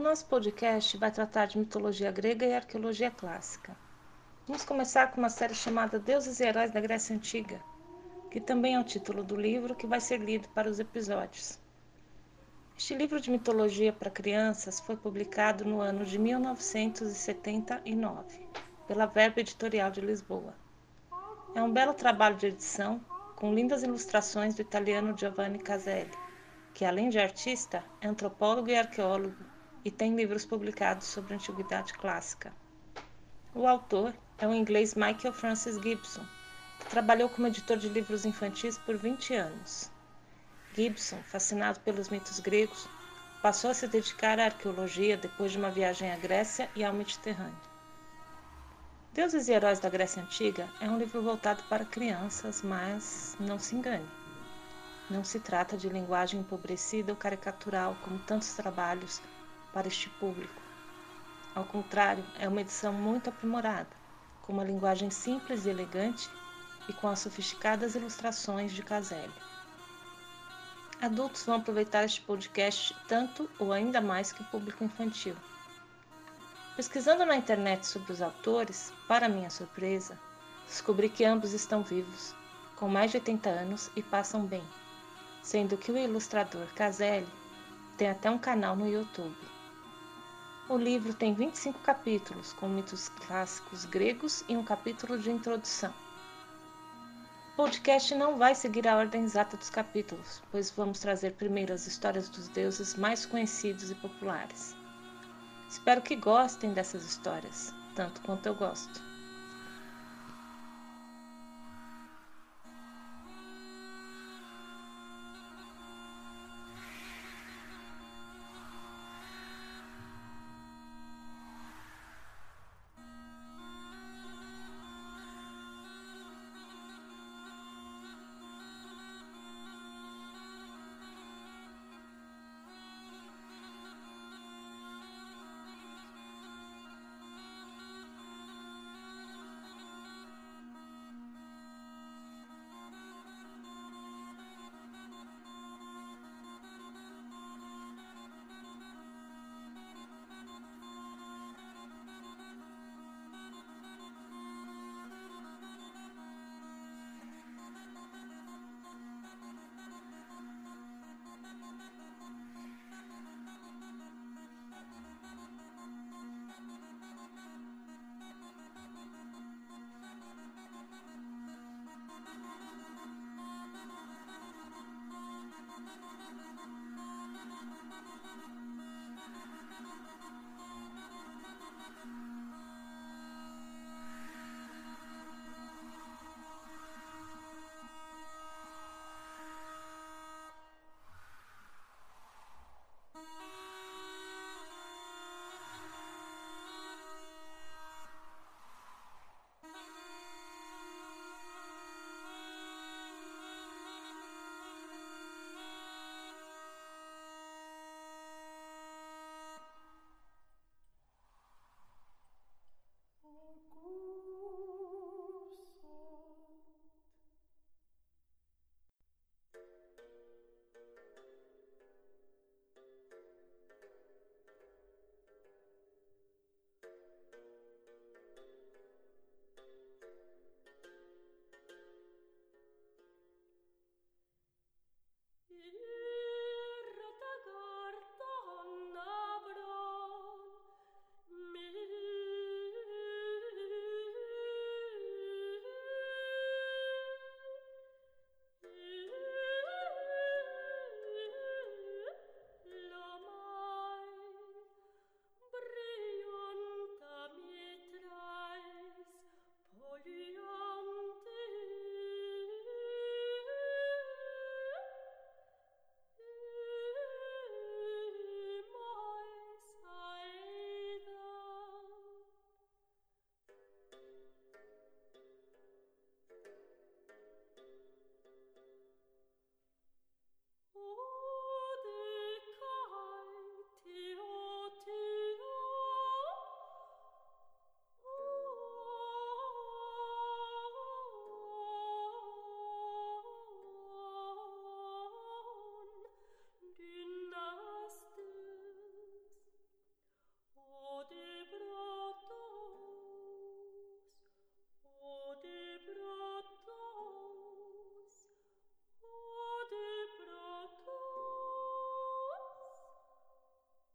nosso podcast vai tratar de mitologia grega e arqueologia clássica. Vamos começar com uma série chamada Deuses e Heróis da Grécia Antiga, que também é o título do livro que vai ser lido para os episódios. Este livro de mitologia para crianças foi publicado no ano de 1979 pela Verbo Editorial de Lisboa. É um belo trabalho de edição com lindas ilustrações do italiano Giovanni Caselli, que além de artista, é antropólogo e arqueólogo e tem livros publicados sobre antiguidade clássica. O autor é o inglês Michael Francis Gibson, que trabalhou como editor de livros infantis por 20 anos. Gibson, fascinado pelos mitos gregos, passou a se dedicar à arqueologia depois de uma viagem à Grécia e ao Mediterrâneo. Deuses e Heróis da Grécia Antiga é um livro voltado para crianças, mas não se engane. Não se trata de linguagem empobrecida ou caricatural, como tantos trabalhos para este público. Ao contrário, é uma edição muito aprimorada, com uma linguagem simples e elegante e com as sofisticadas ilustrações de Caselli. Adultos vão aproveitar este podcast tanto ou ainda mais que o público infantil. Pesquisando na internet sobre os autores, para minha surpresa, descobri que ambos estão vivos, com mais de 80 anos e passam bem, sendo que o ilustrador Caselli tem até um canal no YouTube. O livro tem 25 capítulos, com mitos clássicos gregos e um capítulo de introdução podcast não vai seguir a ordem exata dos capítulos, pois vamos trazer primeiro as histórias dos deuses mais conhecidos e populares. Espero que gostem dessas histórias, tanto quanto eu gosto.